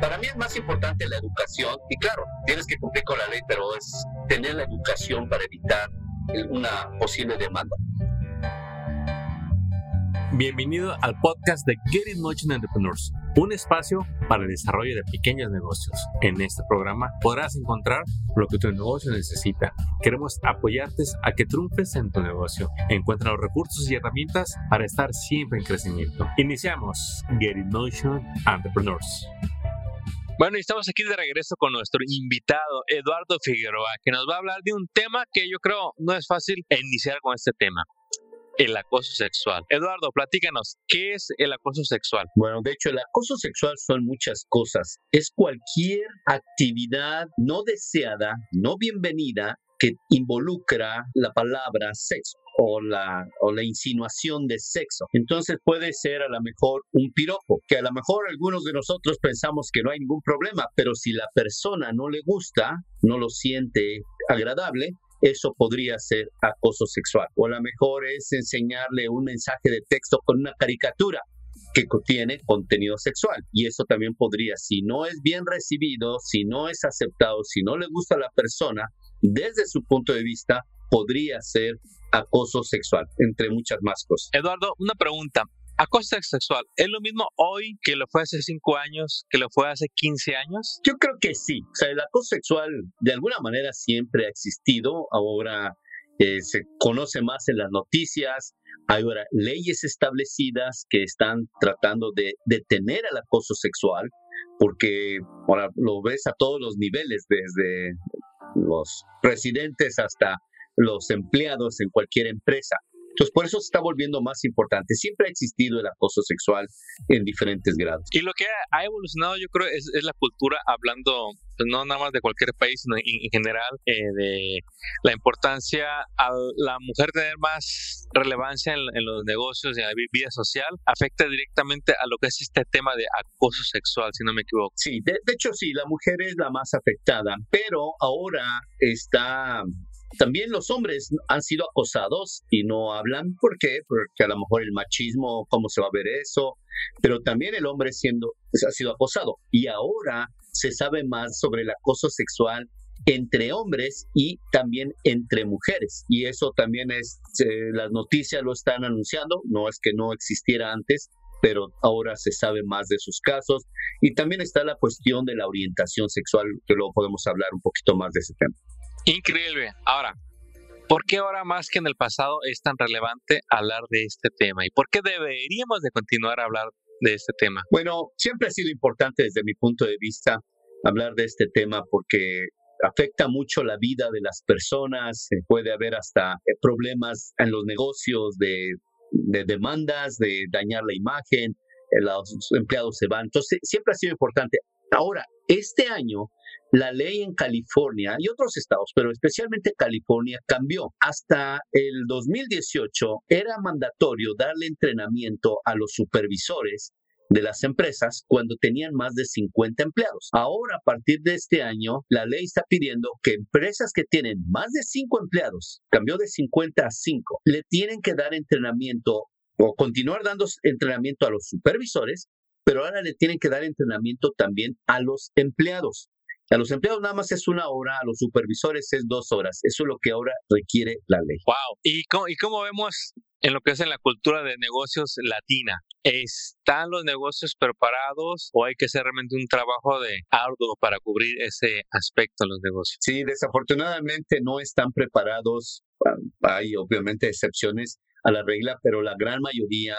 Para mí es más importante la educación y claro, tienes que cumplir con la ley, pero es tener la educación para evitar una posible demanda. Bienvenido al podcast de Get in Motion Entrepreneurs, un espacio para el desarrollo de pequeños negocios. En este programa podrás encontrar lo que tu negocio necesita. Queremos apoyarte a que triunfes en tu negocio. Encuentra los recursos y herramientas para estar siempre en crecimiento. Iniciamos Get in Motion Entrepreneurs. Bueno, y estamos aquí de regreso con nuestro invitado, Eduardo Figueroa, que nos va a hablar de un tema que yo creo no es fácil iniciar con este tema el acoso sexual. Eduardo, platícanos, ¿qué es el acoso sexual? Bueno, de hecho, el acoso sexual son muchas cosas. Es cualquier actividad no deseada, no bienvenida, que involucra la palabra sexo o la, o la insinuación de sexo. Entonces puede ser a lo mejor un piropo, que a lo mejor algunos de nosotros pensamos que no hay ningún problema, pero si la persona no le gusta, no lo siente agradable, eso podría ser acoso sexual. O a lo mejor es enseñarle un mensaje de texto con una caricatura que contiene contenido sexual. Y eso también podría, si no es bien recibido, si no es aceptado, si no le gusta a la persona, desde su punto de vista, podría ser acoso sexual, entre muchas más cosas. Eduardo, una pregunta acoso sexual, ¿es lo mismo hoy que lo fue hace 5 años, que lo fue hace 15 años? Yo creo que sí. O sea, el acoso sexual de alguna manera siempre ha existido. Ahora eh, se conoce más en las noticias. Hay ahora leyes establecidas que están tratando de detener el acoso sexual, porque ahora lo ves a todos los niveles, desde los presidentes hasta los empleados en cualquier empresa. Entonces, por eso se está volviendo más importante. Siempre ha existido el acoso sexual en diferentes grados. Y lo que ha evolucionado, yo creo, es, la cultura, hablando pues, no nada más de cualquier país, sino en, general, eh, de la importancia a la mujer tener más relevancia en, los negocios y en la vida social, afecta directamente a lo que es este tema de acoso sexual, si no me equivoco. Sí, de hecho sí, la mujer es la más afectada, pero ahora está también los hombres han sido acosados y no hablan. ¿Por qué? Porque a lo mejor el machismo, ¿cómo se va a ver eso? Pero también el hombre siendo, ha sido acosado. Y ahora se sabe más sobre el acoso sexual entre hombres y también entre mujeres. Y eso también es, eh, las noticias lo están anunciando, no es que no existiera antes, pero ahora se sabe más de sus casos. Y también está la cuestión de la orientación sexual, que luego podemos hablar un poquito más de ese tema. Increíble. Ahora, ¿por qué ahora más que en el pasado es tan relevante hablar de este tema? ¿Y por qué deberíamos de continuar a hablar de este tema? Bueno, siempre ha sido importante desde mi punto de vista hablar de este tema porque afecta mucho la vida de las personas, puede haber hasta eh, problemas en los negocios de, de demandas, de dañar la imagen, eh, los empleados se van. Entonces, siempre ha sido importante. Ahora, este año la ley en California y otros estados, pero especialmente California, cambió. Hasta el 2018 era mandatorio darle entrenamiento a los supervisores de las empresas cuando tenían más de 50 empleados. Ahora, a partir de este año, la ley está pidiendo que empresas que tienen más de 5 empleados, cambió de 50 a 5, le tienen que dar entrenamiento o continuar dando entrenamiento a los supervisores, pero ahora le tienen que dar entrenamiento también a los empleados. A los empleados nada más es una hora, a los supervisores es dos horas. Eso es lo que ahora requiere la ley. Wow. ¿Y cómo, y cómo vemos en lo que es en la cultura de negocios latina? ¿Están los negocios preparados o hay que hacer realmente un trabajo de arduo para cubrir ese aspecto de los negocios? Sí, desafortunadamente no están preparados. Hay obviamente excepciones a la regla, pero la gran mayoría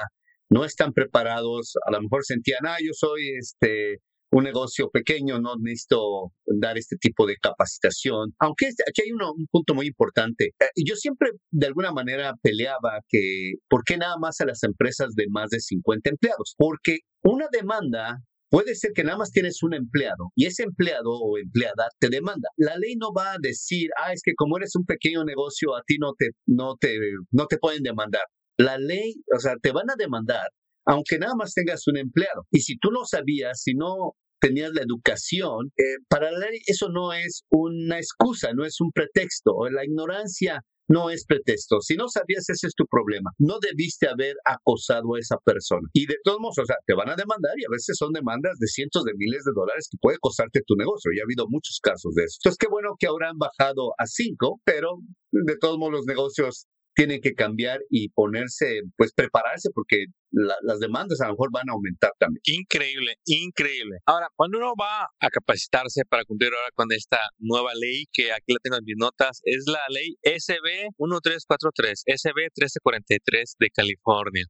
no están preparados. A lo mejor sentían, ah, yo soy este un negocio pequeño, no necesito dar este tipo de capacitación. Aunque aquí hay un punto muy importante. Eh, yo siempre de alguna manera peleaba que, ¿por qué nada más a las empresas de más de 50 empleados? Porque una demanda Puede ser que nada más tienes un empleado y ese empleado o empleada te demanda. La ley no va a decir, ah, es que como eres un pequeño negocio, a ti no te, no te, no te pueden demandar. La ley, o sea, te van a demandar aunque nada más tengas un empleado. Y si tú no sabías, si no tenías la educación, eh, para la eso no es una excusa, no es un pretexto. La ignorancia no es pretexto. Si no sabías, ese es tu problema. No debiste haber acosado a esa persona. Y de todos modos, o sea, te van a demandar y a veces son demandas de cientos de miles de dólares que puede costarte tu negocio. Ya ha habido muchos casos de eso. Entonces, qué bueno que ahora han bajado a cinco, pero de todos modos los negocios tienen que cambiar y ponerse, pues prepararse porque las demandas a lo mejor van a aumentar también. Increíble, increíble. Ahora, cuando uno va a capacitarse para cumplir ahora con esta nueva ley, que aquí la tengo en mis notas, es la ley SB 1343, SB 1343 de California.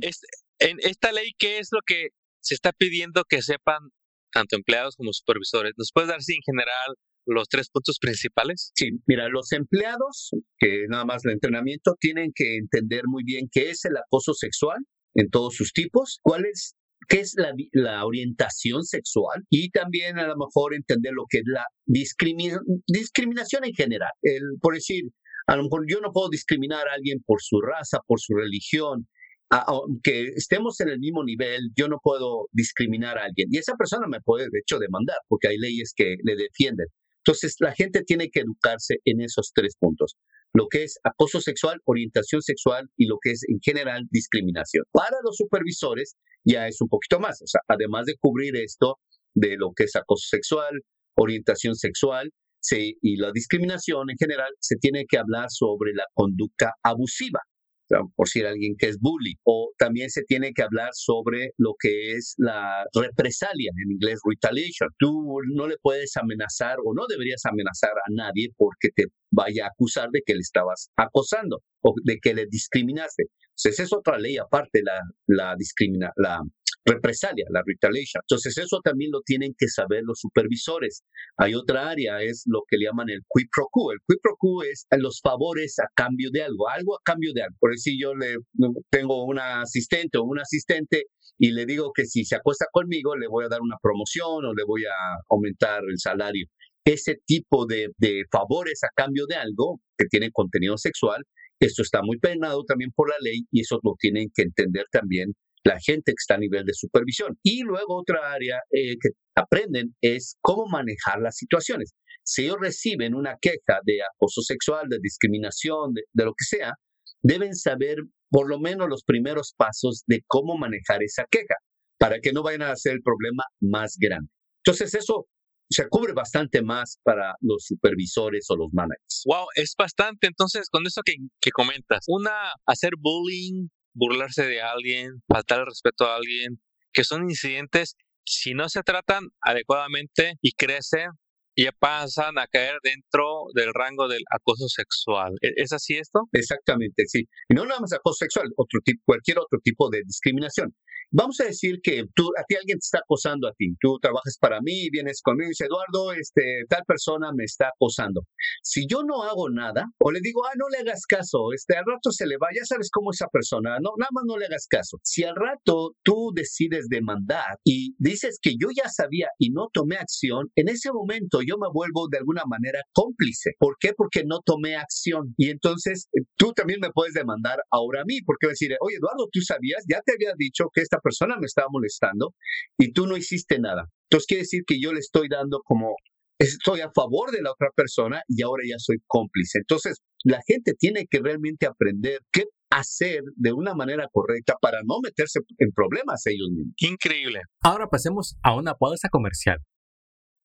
Este, en esta ley, ¿qué es lo que se está pidiendo que sepan tanto empleados como supervisores? ¿Nos puedes dar, así en general, los tres puntos principales? Sí, mira, los empleados, que nada más el entrenamiento, tienen que entender muy bien qué es el acoso sexual en todos sus tipos, cuál es qué es la, orientación sexual y también a lo mejor entender lo que es la discriminación en general. El, por decir, a lo mejor yo no puedo discriminar a alguien por su raza, por su religión, aunque estemos en el mismo nivel, yo no puedo discriminar a alguien. Y esa persona me puede, de hecho, demandar, porque hay leyes que le defienden. Entonces, la gente tiene que educarse en esos tres puntos, lo que es acoso sexual, orientación sexual y lo que es en general discriminación. Para los supervisores ya es un poquito más, o sea, además de cubrir esto de lo que es acoso sexual, orientación sexual y la discriminación en general, se tiene que hablar sobre la conducta abusiva por si alguien que es bully. O también se tiene que hablar sobre lo que es la represalia, en inglés retaliation. Tú no le puedes amenazar o no deberías amenazar a nadie porque te vaya a acusar de que le estabas acosando o de que le discriminaste. Entonces, esa es otra ley aparte, la, la, discrimina, la represalia, la retaliation. Entonces, eso también lo tienen que saber los supervisores. Hay otra área, es lo que le llaman el quid pro quo. El quid pro quo es los favores a cambio de algo, algo a cambio de algo. Por decir, yo le tengo una asistente o un asistente y le digo que si se acuesta conmigo, le voy a dar una promoción o le voy a aumentar el salario. Ese tipo de, de favores a cambio de algo que tiene contenido sexual, esto está muy penado también por la ley y eso lo tienen que entender también la gente que está a nivel de supervisión. Y luego otra área eh, que aprenden es cómo manejar las situaciones. Si ellos reciben una queja de acoso sexual, de discriminación, de, lo que sea, deben saber por lo menos los primeros pasos de cómo manejar esa queja para que no vayan a hacer el problema más grande. Entonces eso se cubre bastante más para los supervisores o los managers. Wow, es bastante. Entonces, con eso que, que comentas, una, hacer bullying burlarse de alguien, faltar el respeto a alguien, que son incidentes, si no se tratan adecuadamente y crecen, ya pasan a caer dentro del rango del acoso sexual. ¿E-, ¿Es así esto? Exactamente, sí. Y no nada más acoso sexual, otro tipo, cualquier otro tipo de discriminación. Vamos a decir que tú, a ti alguien te está acosando a ti, tú trabajas para mí, vienes conmigo y dices, Eduardo, este, tal persona me está acosando. Si yo no hago nada, o le digo, ah, no le hagas caso, este, al rato se le va, ya sabes cómo esa persona, no, nada más no le hagas caso. Si al rato tú decides demandar y dices que yo ya sabía y no tomé acción, en ese momento yo me vuelvo de alguna manera cómplice. ¿Por qué? Porque no tomé acción. Y entonces eh, tú también me puedes demandar ahora a mí, porque decir, oye, Eduardo, tú sabías, ya te había dicho que esta persona me estaba molestando y tú no hiciste nada. Entonces quiere decir que yo le estoy dando como, estoy a favor de la otra persona y ahora ya soy cómplice. Entonces la gente tiene que realmente aprender qué hacer de una manera correcta para no meterse en problemas ellos mismos. Increíble. Ahora pasemos a una pausa comercial.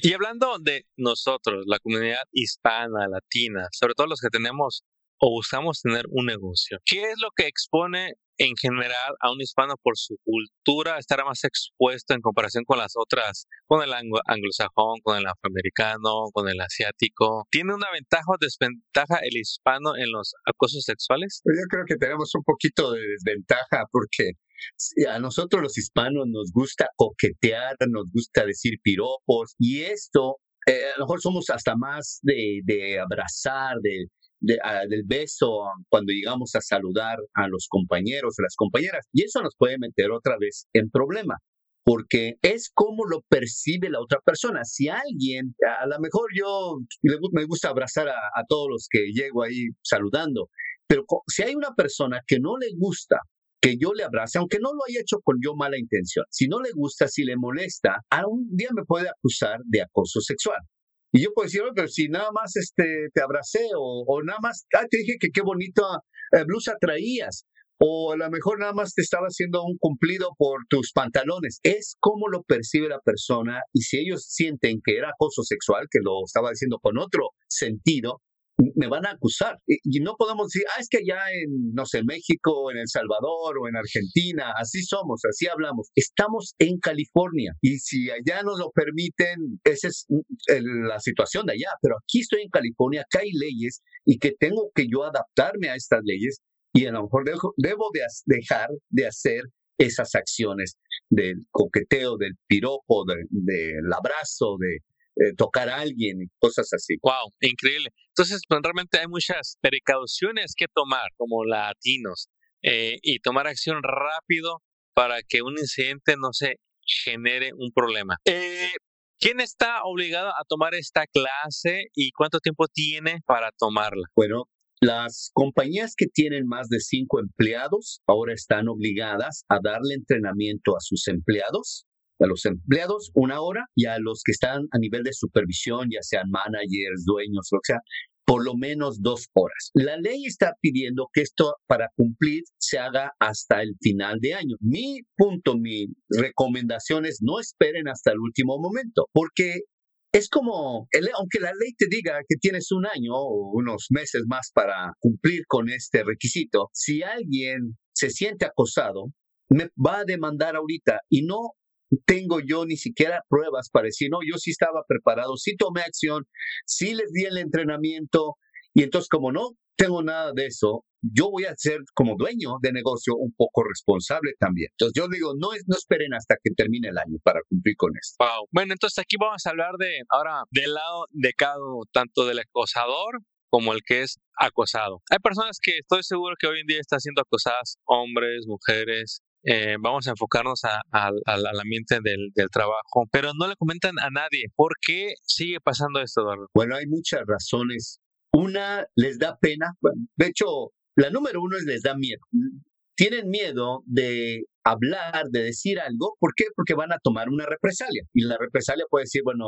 Y hablando de nosotros, la comunidad hispana, latina, sobre todo los que tenemos o buscamos tener un negocio, ¿qué es lo que expone en general a un hispano por su cultura estar más expuesto en comparación con las otras, con el anglosajón, con el afroamericano, con el asiático? ¿Tiene una ventaja o desventaja el hispano en los acosos sexuales? Pues yo creo que tenemos un poquito de desventaja porque a nosotros los hispanos nos gusta coquetear, nos gusta decir piropos y esto, eh, a lo mejor somos hasta más de, abrazar, de, del beso cuando llegamos a saludar a los compañeros, a las compañeras. Y eso nos puede meter otra vez en problema porque es como lo percibe la otra persona. Si alguien, a lo mejor yo me gusta abrazar a todos los que llego ahí saludando, pero si hay una persona que no le gusta que yo le abrace, aunque no lo haya hecho con yo mala intención, si no le gusta, si le molesta, a un día me puede acusar de acoso sexual. Y yo puedo decir, pero si nada más este, te abracé o, nada más, ah, te dije que qué bonita eh, blusa traías o a lo mejor nada más te estaba haciendo un cumplido por tus pantalones. Es como lo percibe la persona y si ellos sienten que era acoso sexual, que lo estaba diciendo con otro sentido, me van a acusar. Y, no podemos decir, ah, es que allá en, no sé, México, en El Salvador o en Argentina, así somos, así hablamos. Estamos en California y si allá nos lo permiten, esa es mm, la situación de allá. Pero aquí estoy en California, acá hay leyes y que tengo que yo adaptarme a estas leyes y a lo mejor debo de dejar de hacer esas acciones del coqueteo, del piropo, del abrazo, de eh, tocar a alguien, cosas así. Wow, increíble. Entonces, pues, realmente hay muchas precauciones que tomar como latinos eh, y tomar acción rápido para que un incidente no se genere un problema. Eh, ¿Quién está obligado a tomar esta clase y cuánto tiempo tiene para tomarla? Bueno, las compañías que tienen más de cinco empleados ahora están obligadas a darle entrenamiento a sus empleados, a los empleados una hora y a los que están a nivel de supervisión, ya sean managers, dueños, lo que sea, por lo menos dos horas. La ley está pidiendo que esto para cumplir se haga hasta el final de año. Mi punto, mi recomendación es no esperen hasta el último momento, porque es como, aunque la ley te diga que tienes un año o unos meses más para cumplir con este requisito, si alguien se siente acosado, me va a demandar ahorita y no tengo yo ni siquiera pruebas para decir, no, yo sí estaba preparado, sí tomé acción, sí les di el entrenamiento y entonces como no tengo nada de eso, yo voy a ser como dueño de negocio un poco responsable también. Entonces yo digo, no, no esperen hasta que termine el año para cumplir con esto. Wow. Bueno, entonces aquí vamos a hablar de ahora del lado de cada tanto del acosador como el que es acosado. Hay personas que estoy seguro que hoy en día están siendo acosadas, hombres, mujeres, eh, vamos a enfocarnos al ambiente del, del, trabajo, pero no le comentan a nadie. ¿Por qué sigue pasando esto, Eduardo? Bueno, hay muchas razones. Una, les da pena. de hecho, la número uno es les da miedo. Tienen miedo de hablar, de decir algo. ¿Por qué? Porque van a tomar una represalia. Y la represalia puede decir, bueno,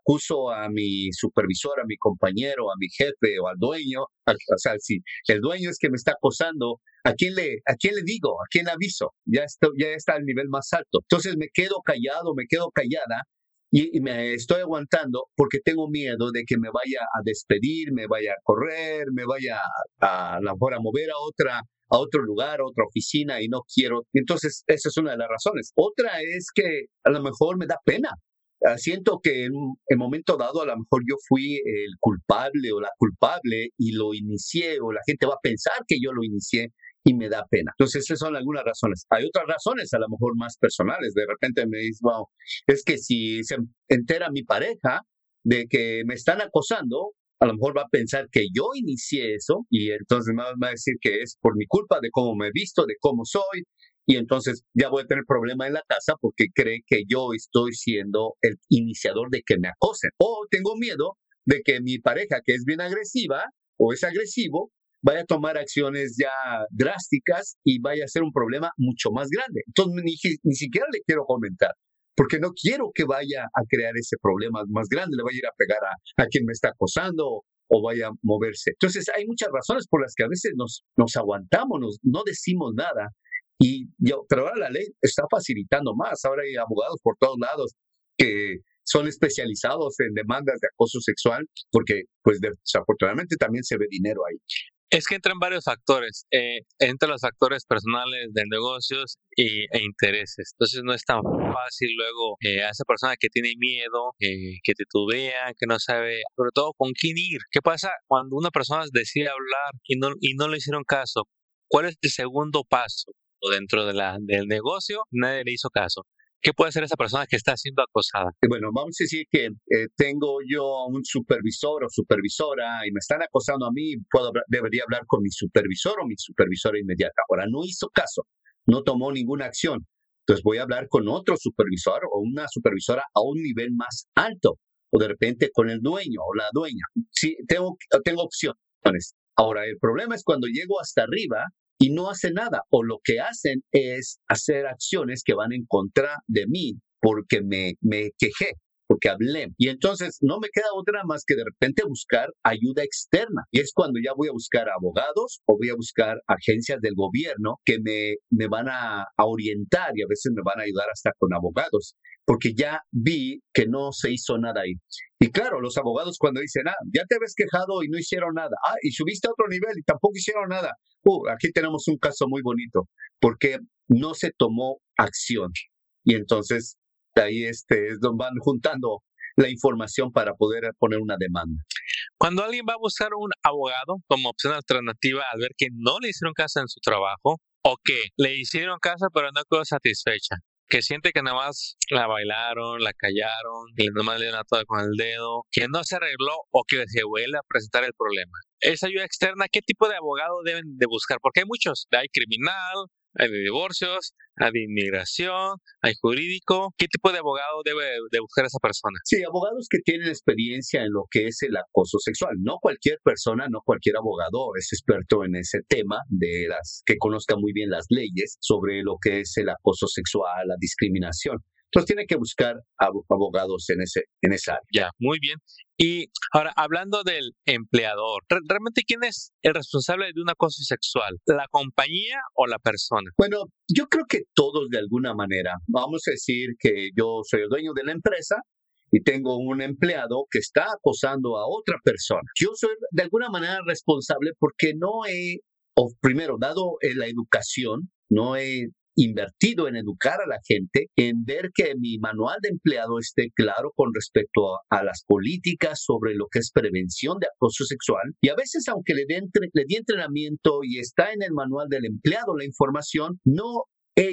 acuso a mi supervisor, a mi compañero, a mi jefe o al dueño. O sea, si el dueño es que me está acosando, ¿a quién le, a quién le digo? ¿A quién aviso? Ya está, ya está al nivel más alto. Entonces me quedo callado, me quedo callada y, me estoy aguantando porque tengo miedo de que me vaya a despedir, me vaya a correr, me vaya a, a, a a mover a otra a otro lugar, a otra oficina y no quiero. Entonces, esa es una de las razones. Otra es que a lo mejor me da pena. Ah, siento que en un momento dado a lo mejor yo fui el culpable o la culpable y lo inicié o la gente va a pensar que yo lo inicié y me da pena. Entonces, esas son algunas razones. Hay otras razones, a lo mejor más personales. De repente me dice, wow, es que si se entera mi pareja de que me están acosando, a lo mejor va a pensar que yo inicié eso y entonces me va a decir que es por mi culpa de cómo me he visto, de cómo soy. Y entonces ya voy a tener problema en la casa porque cree que yo estoy siendo el iniciador de que me acosen. O tengo miedo de que mi pareja, que es bien agresiva o es agresivo, vaya a tomar acciones ya drásticas y vaya a ser un problema mucho más grande. Entonces ni, ni siquiera le quiero comentar porque no quiero que vaya a crear ese problema más grande, le vaya a ir a pegar a, quien me está acosando o vaya a moverse. Entonces hay muchas razones por las que a veces nos, nos aguantamos, no decimos nada. Y pero ahora la ley está facilitando más. Ahora hay abogados por todos lados que son especializados en demandas de acoso sexual, porque pues desafortunadamente también se ve dinero ahí. Es que entran varios factores, eh, entre los factores personales de negocios y, e intereses. Entonces no es tan fácil luego eh, a esa persona que tiene miedo, eh, que titubea, que no sabe, sobre todo con quién ir. ¿Qué pasa cuando una persona decide hablar y no, y no le hicieron caso? ¿Cuál es el segundo paso? Dentro de la, del negocio, nadie le hizo caso. ¿Qué puede hacer esa persona que está siendo acosada? Bueno, vamos a decir que eh, tengo yo un supervisor o supervisora y me están acosando a mí, puedo debería hablar con mi supervisor o mi supervisora inmediata. Ahora, no hizo caso, no tomó ninguna acción. Entonces voy a hablar con otro supervisor o una supervisora a un nivel más alto o de repente con el dueño o la dueña. Sí, tengo, tengo opciones. Ahora, el problema es cuando llego hasta arriba y no hace nada o lo que hacen es hacer acciones que van en contra de mí porque me, me quejé porque hablé. Y entonces no me queda otra más que de repente buscar ayuda externa. Y es cuando ya voy a buscar abogados o voy a buscar agencias del gobierno que me, me van a, a orientar y a veces me van a ayudar hasta con abogados, porque ya vi que no se hizo nada ahí. Y claro, los abogados cuando dicen, ah, ya te habías quejado y no hicieron nada, ah, y subiste a otro nivel y tampoco hicieron nada. Uh, aquí tenemos un caso muy bonito, porque no se tomó acción. Y entonces ahí este, es donde van juntando la información para poder poner una demanda. Cuando alguien va a buscar un abogado como opción alternativa al ver que no le hicieron caso en su trabajo o que le hicieron caso pero no quedó satisfecha, que siente que nada más la bailaron, la callaron, que nada más le dieron todo con el dedo, que no se arregló o que se vuelve a presentar el problema. Esa ayuda externa, ¿qué tipo de abogado deben de buscar? Porque hay muchos, hay criminal, hay divorcios, hay inmigración, hay jurídico. ¿Qué tipo de abogado debe de buscar esa persona? Sí, abogados que tienen experiencia en lo que es el acoso sexual. No cualquier persona, no cualquier abogado es experto en ese tema de las que conozca muy bien las leyes sobre lo que es el acoso sexual, la discriminación. Entonces tiene que buscar abogados en, ese, en esa área. Ya, muy bien. Y ahora, hablando del empleador, ¿realmente quién es el responsable de un acoso sexual? ¿La compañía o la persona? Bueno, yo creo que todos de alguna manera. Vamos a decir que yo soy el dueño de la empresa y tengo un empleado que está acosando a otra persona. Yo soy de alguna manera responsable porque no he, o primero, dado la educación, no he invertido en educar a la gente, en ver que mi manual de empleado esté claro con respecto a, las políticas sobre lo que es prevención de acoso sexual. Y a veces, aunque le, le di entrenamiento y está en el manual del empleado la información, no he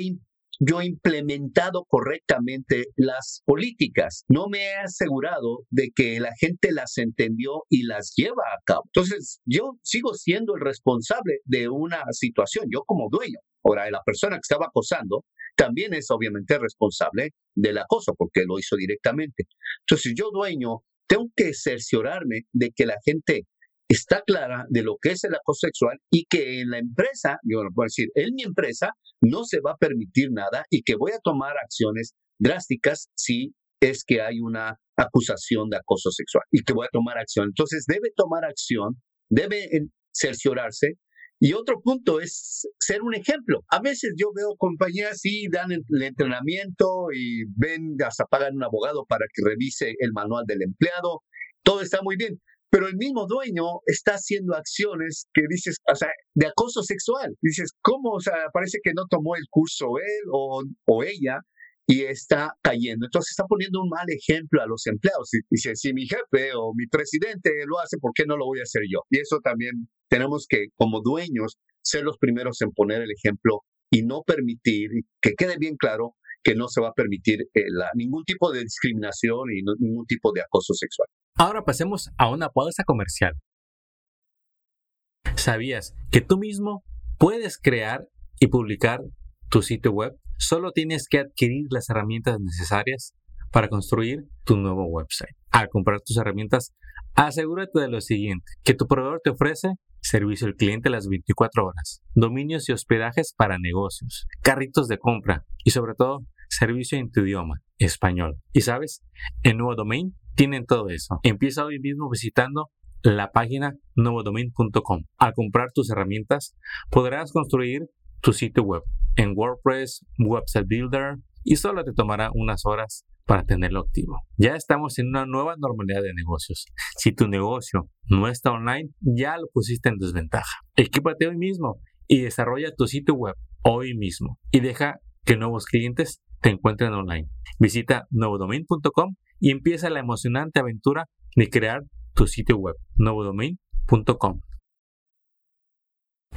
yo implementado correctamente las políticas. No me he asegurado de que la gente las entendió y las lleva a cabo. Entonces, yo sigo siendo el responsable de una situación, yo como dueño. Ahora, la persona que estaba acosando también es obviamente responsable del acoso porque lo hizo directamente. Entonces, yo dueño tengo que cerciorarme de que la gente está clara de lo que es el acoso sexual y que en la empresa, yo lo puedo decir, en mi empresa no se va a permitir nada y que voy a tomar acciones drásticas si es que hay una acusación de acoso sexual y que voy a tomar acción. Entonces debe tomar acción, debe cerciorarse y otro punto es ser un ejemplo. A veces yo veo compañías y dan el entrenamiento y ven, hasta pagan un abogado para que revise el manual del empleado. Todo está muy bien. Pero el mismo dueño está haciendo acciones que dices, o sea, de acoso sexual. Dices, ¿cómo? O sea, parece que no tomó el curso él o, o ella y está cayendo. Entonces está poniendo un mal ejemplo a los empleados. Dice, si mi jefe o mi presidente lo hace, ¿por qué no lo voy a hacer yo? Y eso también tenemos que, como dueños, ser los primeros en poner el ejemplo y no permitir, que quede bien claro, que no se va a permitir eh, ningún tipo de discriminación y ningún tipo de acoso sexual. Ahora pasemos a una pausa comercial. ¿Sabías que tú mismo puedes crear y publicar tu sitio web? Solo tienes que adquirir las herramientas necesarias para construir tu nuevo website. Al comprar tus herramientas, asegúrate de lo siguiente, que tu proveedor te ofrece servicio al cliente las 24 horas, dominios y hospedajes para negocios, carritos de compra y sobre todo servicio en tu idioma, español. Y sabes, en Nuevo Domain tienen todo eso. Empieza hoy mismo visitando la página nuevodomain.com. Al comprar tus herramientas, podrás construir tu sitio web en WordPress, Website Builder y solo te tomará unas horas para tenerlo activo. Ya estamos en una nueva normalidad de negocios. Si tu negocio no está online, ya lo pusiste en desventaja. Equípate hoy mismo y desarrolla tu sitio web hoy mismo y deja que nuevos clientes te encuentren online. Visita nuevodomain.com y empieza la emocionante aventura de crear tu sitio web, nuevodomain.com.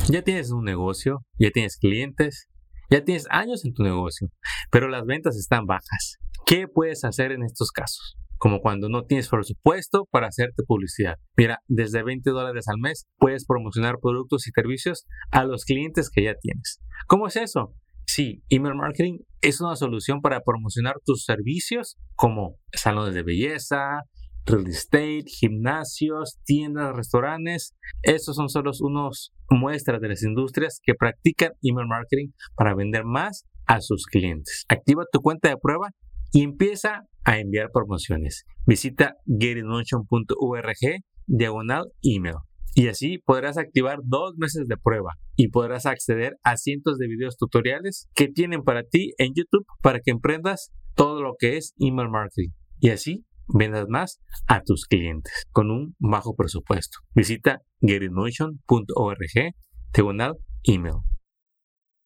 Ya tienes un negocio, ya tienes clientes, Ya tienes años en tu negocio, pero las ventas están bajas. ¿Qué puedes hacer en estos casos? Como cuando no tienes presupuesto para hacerte publicidad. Mira, desde 20 dólares al mes puedes promocionar productos y servicios a los clientes que ya tienes. ¿Cómo es eso? Sí, email marketing es una solución para promocionar tus servicios como salones de belleza, real estate, gimnasios, tiendas, restaurantes. Estos son solo unos muestras de las industrias que practican email marketing para vender más a sus clientes. Activa tu cuenta de prueba y empieza a enviar promociones. Visita getinmotion.org diagonal email. Y así podrás activar dos meses de prueba y podrás acceder a cientos de videos tutoriales que tienen para ti en YouTube para que emprendas todo lo que es email marketing. Y así vendas más a tus clientes con un bajo presupuesto. Visita getinmotion.org diagonal email.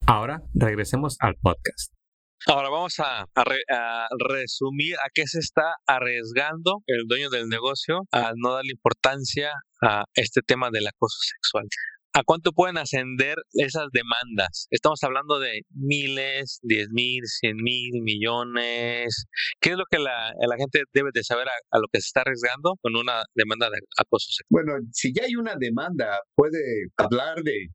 Ahora regresemos al podcast. Ahora vamos a, resumir a qué se está arriesgando el dueño del negocio al no darle importancia a este tema del acoso sexual. ¿A cuánto pueden ascender esas demandas? Estamos hablando de miles, diez mil, cien mil, millones. ¿Qué es lo que la, gente debe de saber a, lo que se está arriesgando con una demanda de acoso sexual? Bueno, si ya hay una demanda, puede hablar de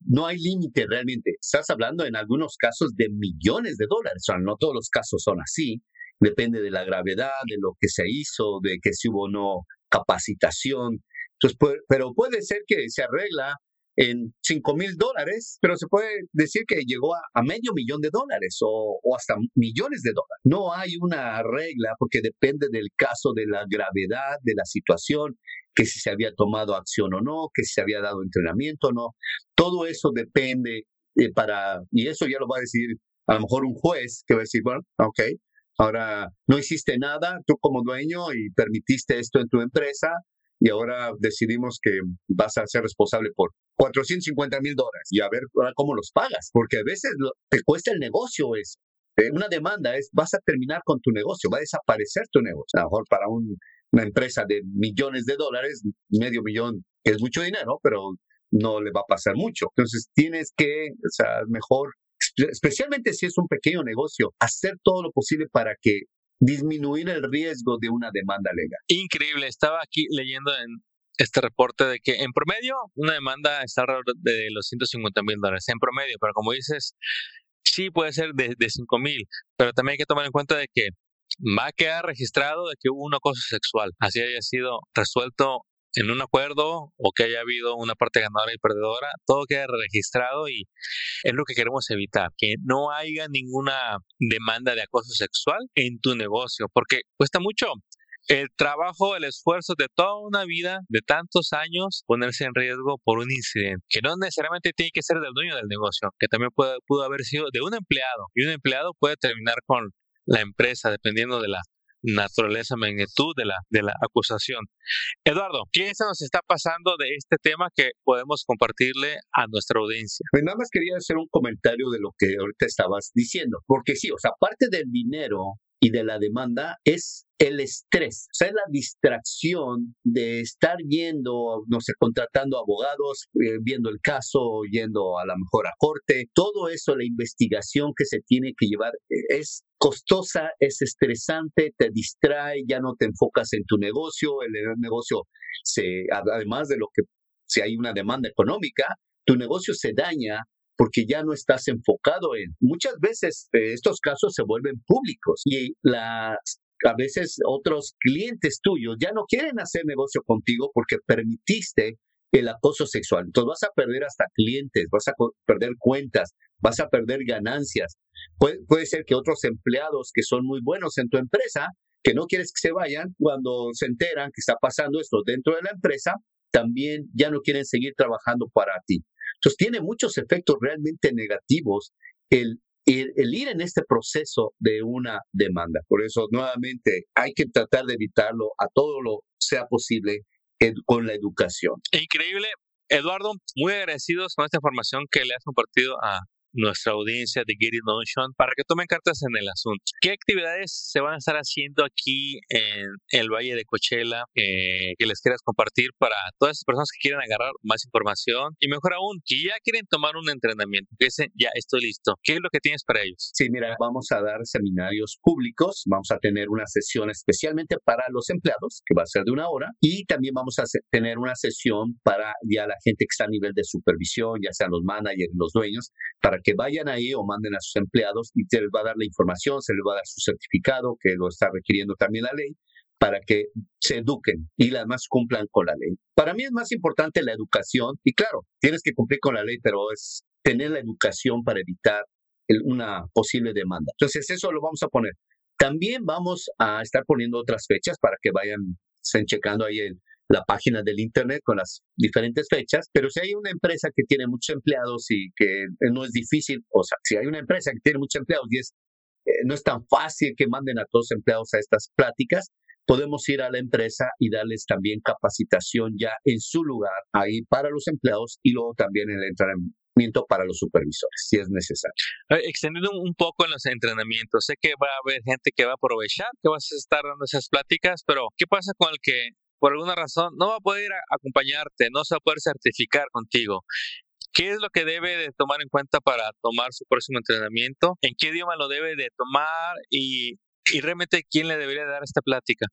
no hay límite realmente. Estás hablando en algunos casos de millones de dólares. O sea, no todos los casos son así. Depende de la gravedad, de lo que se hizo, de que si hubo o no capacitación. Entonces, pero puede ser que se arregla en 5 mil dólares, pero se puede decir que llegó a, medio millón de dólares o, o, hasta millones de dólares. No hay una regla porque depende del caso, de la gravedad, de la situación, que si se había tomado acción o no, que si se había dado entrenamiento o no. Todo eso depende eh, para, y eso ya lo va a decir a lo mejor un juez que va a decir, bueno, ok, ahora no hiciste nada tú como dueño y permitiste esto en tu empresa y ahora decidimos que vas a ser responsable por 450 mil dólares y a ver cómo los pagas, porque a veces te cuesta el negocio eso. Eh, una demanda es, vas a terminar con tu negocio, va a desaparecer tu negocio. A lo mejor para un una empresa de millones de dólares, medio millón es mucho dinero, pero no le va a pasar mucho. Entonces tienes que, o sea, mejor, especialmente si es un pequeño negocio, hacer todo lo posible para que disminuir el riesgo de una demanda legal. Increíble, estaba aquí leyendo en este reporte de que en promedio una demanda está alrededor de los 150 mil dólares, en promedio, pero como dices, sí puede ser de, de 5 mil, pero también hay que tomar en cuenta de que va a quedar registrado de que hubo un acoso sexual, así haya sido resuelto en un acuerdo o que haya habido una parte ganadora y perdedora, todo queda registrado y es lo que queremos evitar, que no haya ninguna demanda de acoso sexual en tu negocio, porque cuesta mucho el trabajo, el esfuerzo de toda una vida, de tantos años, ponerse en riesgo por un incidente, que no necesariamente tiene que ser del dueño del negocio, que también puede, pudo haber sido de un empleado, y un empleado puede terminar con la empresa, dependiendo de la naturaleza, magnitud de la, de la acusación. Eduardo, ¿qué se nos está pasando de este tema que podemos compartirle a nuestra audiencia? Pues nada más quería hacer un comentario de lo que ahorita estabas diciendo, porque sí, o sea, aparte del dinero y de la demanda es el estrés, o sea, es la distracción de estar yendo, no sé, contratando abogados, eh, viendo el caso, yendo a la mejor a corte, todo eso, la investigación que se tiene que llevar eh, es costosa, es estresante, te distrae, ya no te enfocas en tu negocio, el, negocio se, además de lo que si hay una demanda económica, tu negocio se daña porque ya no estás enfocado en. Muchas veces eh, estos casos se vuelven públicos y las a veces otros clientes tuyos ya no quieren hacer negocio contigo porque permitiste el acoso sexual. Entonces vas a perder hasta clientes, vas a perder cuentas, vas a perder ganancias. Puede, puede ser que otros empleados que son muy buenos en tu empresa, que no quieres que se vayan, cuando se enteran que está pasando esto dentro de la empresa, también ya no quieren seguir trabajando para ti. Entonces tiene muchos efectos realmente negativos el el, ir en este proceso de una demanda. Por eso, nuevamente, hay que tratar de evitarlo a todo lo sea posible con la educación. Increíble. Eduardo, muy agradecidos con esta información que le has compartido a nuestra audiencia de Get Notion para que tomen cartas en el asunto. ¿Qué actividades se van a estar haciendo aquí en el Valle de Coachella que les quieras compartir para todas esas personas que quieren agarrar más información y mejor aún, que ya quieren tomar un entrenamiento, que dicen, ya estoy listo. ¿Qué es lo que tienes para ellos? Sí, mira, vamos a dar seminarios públicos, vamos a tener una sesión especialmente para los empleados, que va a ser de una hora, y también vamos a tener una sesión para ya la gente que está a nivel de supervisión, ya sean los managers, los dueños, para que vayan ahí o manden a sus empleados y se les va a dar la información, se les va a dar su certificado, que lo está requiriendo también la ley, para que se eduquen y además cumplan con la ley. Para mí es más importante la educación y claro, tienes que cumplir con la ley, pero es tener la educación para evitar una posible demanda. Entonces eso lo vamos a poner. También vamos a estar poniendo otras fechas para que vayan checando ahí la página del internet con las diferentes fechas, pero si hay una empresa que tiene muchos empleados y que no es difícil, o sea, si hay una empresa que tiene muchos empleados y es, eh, no es tan fácil que manden a todos los empleados a estas pláticas, podemos ir a la empresa y darles también capacitación ya en su lugar ahí para los empleados y luego también el entrenamiento para los supervisores, si es necesario. Extendiendo un poco en los entrenamientos, sé que va a haber gente que va a aprovechar, que vas a estar dando esas pláticas, pero ¿qué pasa con el que por alguna razón no va a poder acompañarte, no se va a poder certificar contigo? ¿Qué es lo que debe de tomar en cuenta para tomar su próximo entrenamiento? ¿En qué idioma lo debe de tomar? Y ¿Y realmente quién le debería dar esta plática?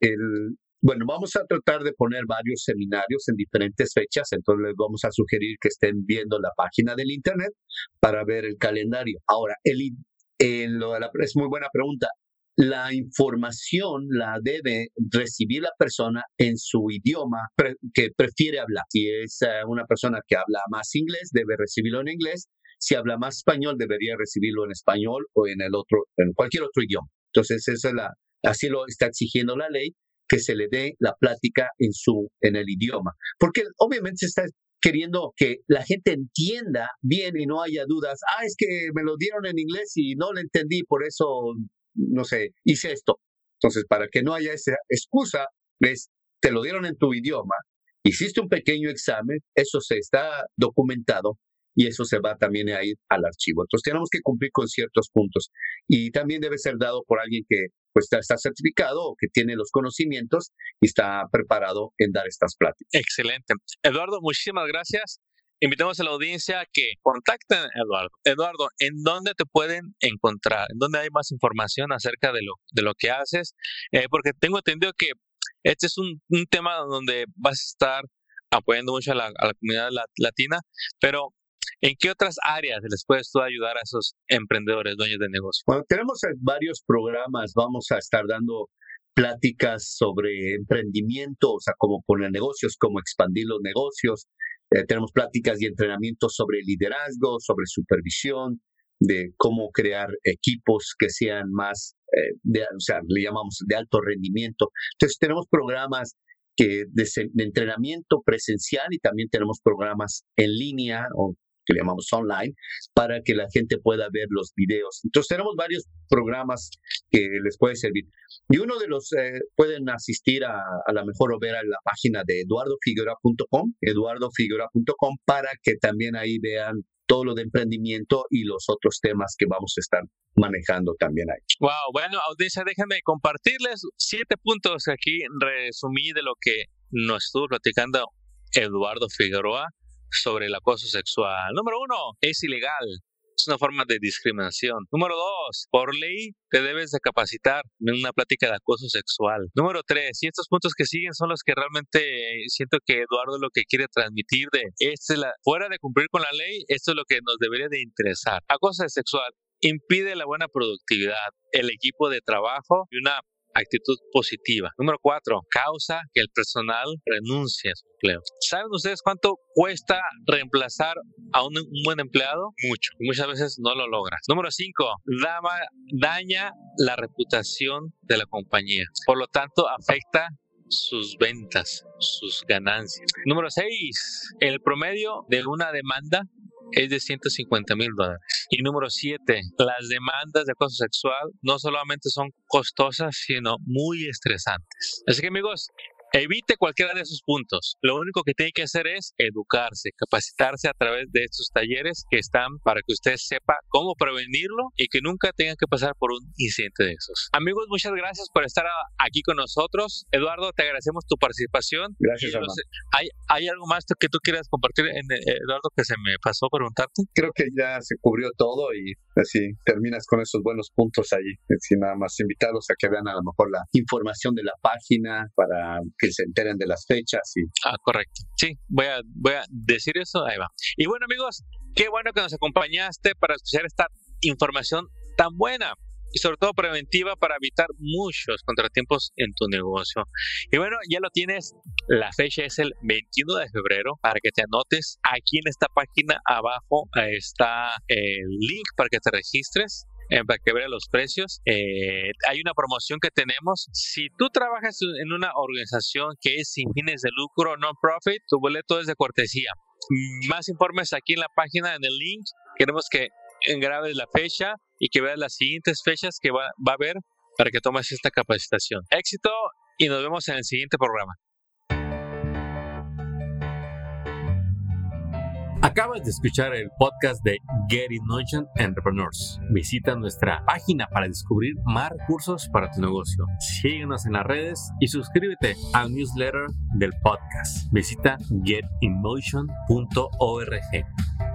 Bueno, vamos a tratar de poner varios seminarios en diferentes fechas, entonces les vamos a sugerir que estén viendo la página del Internet para ver el calendario. Ahora, el, es muy buena pregunta. La información la debe recibir la persona en su idioma que prefiere hablar. Si es eh, una persona que habla más inglés, debe recibirlo en inglés. Si habla más español, debería recibirlo en español o en el otro, en cualquier otro idioma. Entonces, eso es la, así lo está exigiendo la ley, que se le dé la plática en su, en el idioma. Porque obviamente se está queriendo que la gente entienda bien y no haya dudas. Ah, es que me lo dieron en inglés y no lo entendí, por eso, no sé, hice esto. Entonces, para que no haya esa excusa, ves, te lo dieron en tu idioma, hiciste un pequeño examen, eso se está documentado y eso se va también a ir al archivo. Entonces tenemos que cumplir con ciertos puntos y también debe ser dado por alguien que pues está, certificado o que tiene los conocimientos y está preparado en dar estas pláticas. Excelente. Eduardo, muchísimas gracias. Invitamos a la audiencia a que contacten a Eduardo. Eduardo, ¿en dónde te pueden encontrar? ¿En dónde hay más información acerca de lo, de lo que haces? Eh, porque tengo entendido que este es un, un, tema donde vas a estar apoyando mucho a la, comunidad latina, pero ¿En qué otras áreas les puedes tú ayudar a esos emprendedores, dueños de negocio? Bueno, tenemos varios programas, vamos a estar dando pláticas sobre emprendimiento, o sea, cómo poner negocios, cómo expandir los negocios. Eh, tenemos pláticas y entrenamientos sobre liderazgo, sobre supervisión, de cómo crear equipos que sean más, eh, de, o sea, le llamamos de alto rendimiento. Entonces, tenemos programas que de, de, entrenamiento presencial y también tenemos programas en línea o que le llamamos online, para que la gente pueda ver los videos. Entonces tenemos varios programas que les puede servir. Y uno de los eh, pueden asistir a, a la mejor o ver a la página de eduardofiguera.com, eduardofiguera.com, para que también ahí vean todo lo de emprendimiento y los otros temas que vamos a estar manejando también ahí. Wow, bueno, audiencia, déjenme compartirles siete puntos aquí resumí de lo que nos estuvo platicando Eduardo Figueroa sobre el acoso sexual. Número uno, es ilegal. Es una forma de discriminación. Número dos, por ley te debes de capacitar en una plática de acoso sexual. Número tres, y estos puntos que siguen son los que realmente siento que Eduardo lo que quiere transmitir de, este la, fuera de cumplir con la ley, esto es lo que nos debería de interesar. Acoso sexual impide la buena productividad, el equipo de trabajo y una actitud positiva. Número cuatro, causa que el personal renuncie a su empleo. ¿Saben ustedes cuánto cuesta reemplazar a un, buen empleado? Mucho. Muchas veces no lo logras. Número cinco, daña la reputación de la compañía. Por lo tanto, afecta sus ventas, sus ganancias. Número 6. El promedio de una demanda es de 150 mil dólares. Y número 7, las demandas de acoso sexual no solamente son costosas, sino muy estresantes. Así que amigos, Evite cualquiera de esos puntos. Lo único que tiene que hacer es educarse, capacitarse a través de estos talleres que están para que usted sepa cómo prevenirlo y que nunca tenga que pasar por un incidente de esos. Amigos, muchas gracias por estar aquí con nosotros. Eduardo, te agradecemos tu participación. Gracias, ¿hay, ¿Hay algo más que tú quieras compartir, en, eh, Eduardo, que se me pasó preguntarte? Creo que ya se cubrió todo y así terminas con esos buenos puntos ahí. Así nada más invitarlos a que vean a lo mejor la información de la página para que se enteren de las fechas. Y... Ah, correcto. Sí, voy a, voy a decir eso. Ahí va. Y bueno, amigos, qué bueno que nos acompañaste para escuchar esta información tan buena y sobre todo preventiva para evitar muchos contratiempos en tu negocio. Y bueno, ya lo tienes, la fecha es el 21 de febrero para que te anotes. Aquí en esta página abajo está el link para que te registres eh, para que veas los precios. Eh, hay una promoción que tenemos. Si tú trabajas en una organización que es sin fines de lucro, non-profit, tu boleto es de cortesía. Más informes aquí en la página, en el link. Queremos que grabes la fecha y que veas las siguientes fechas que va, va a haber para que tomes esta capacitación. Éxito y nos vemos en el siguiente programa. Acabas de escuchar el podcast de Get in Motion Entrepreneurs. Visita nuestra página para descubrir más recursos para tu negocio. Síguenos en las redes y suscríbete al newsletter del podcast. Visita getinmotion.org.